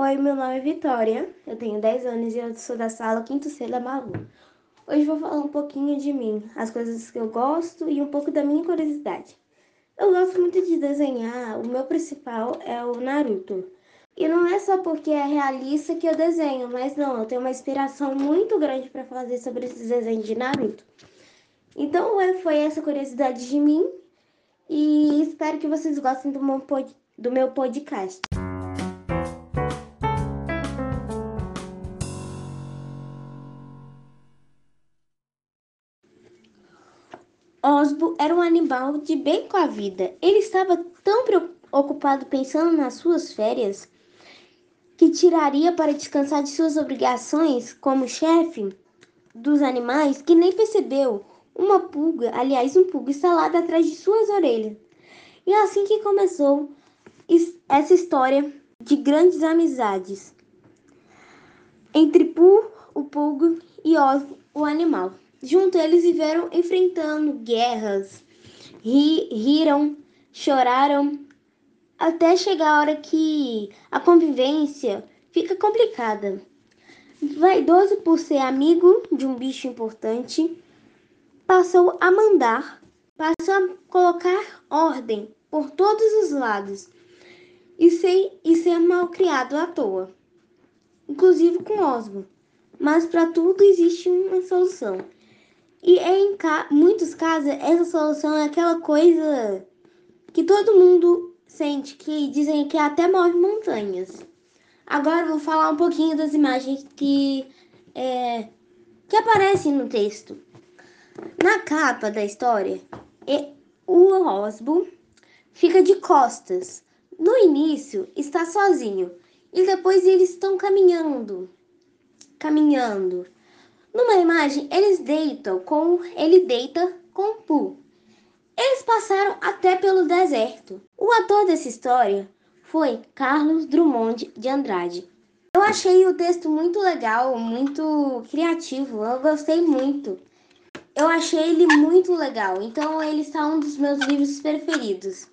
Oi, meu nome é Vitória, eu tenho 10 anos e eu sou da sala 5 C da Malu. Hoje vou falar um pouquinho de mim, as coisas que eu gosto e um pouco da minha curiosidade. Eu gosto muito de desenhar, o meu principal é o Naruto. E não é só porque é realista que eu desenho, mas não, eu tenho uma inspiração muito grande para fazer sobre esses desenhos de Naruto. Então foi essa curiosidade de mim e espero que vocês gostem do meu, do meu podcast. Osbo era um animal de bem com a vida. Ele estava tão preocupado pensando nas suas férias que tiraria para descansar de suas obrigações como chefe dos animais que nem percebeu uma pulga, aliás, um pulga instalado atrás de suas orelhas. E assim que começou essa história de grandes amizades entre Pooh, o pulga, e Osbo, o animal. Junto eles viveram enfrentando guerras, ri, riram, choraram, até chegar a hora que a convivência fica complicada. Vaidoso por ser amigo de um bicho importante, passou a mandar, passou a colocar ordem por todos os lados e, sem, e ser mal criado à toa, inclusive com Osmo. Mas para tudo existe uma solução. E em ca muitos casos, essa solução é aquela coisa que todo mundo sente, que dizem que até move montanhas. Agora vou falar um pouquinho das imagens que, é, que aparecem no texto. Na capa da história, o Osbo fica de costas. No início está sozinho e depois eles estão caminhando, caminhando. Numa imagem, eles deitam com ele deita com Pooh. Eles passaram até pelo deserto. O ator dessa história foi Carlos Drummond de Andrade. Eu achei o texto muito legal, muito criativo. Eu gostei muito. Eu achei ele muito legal. Então ele está um dos meus livros preferidos.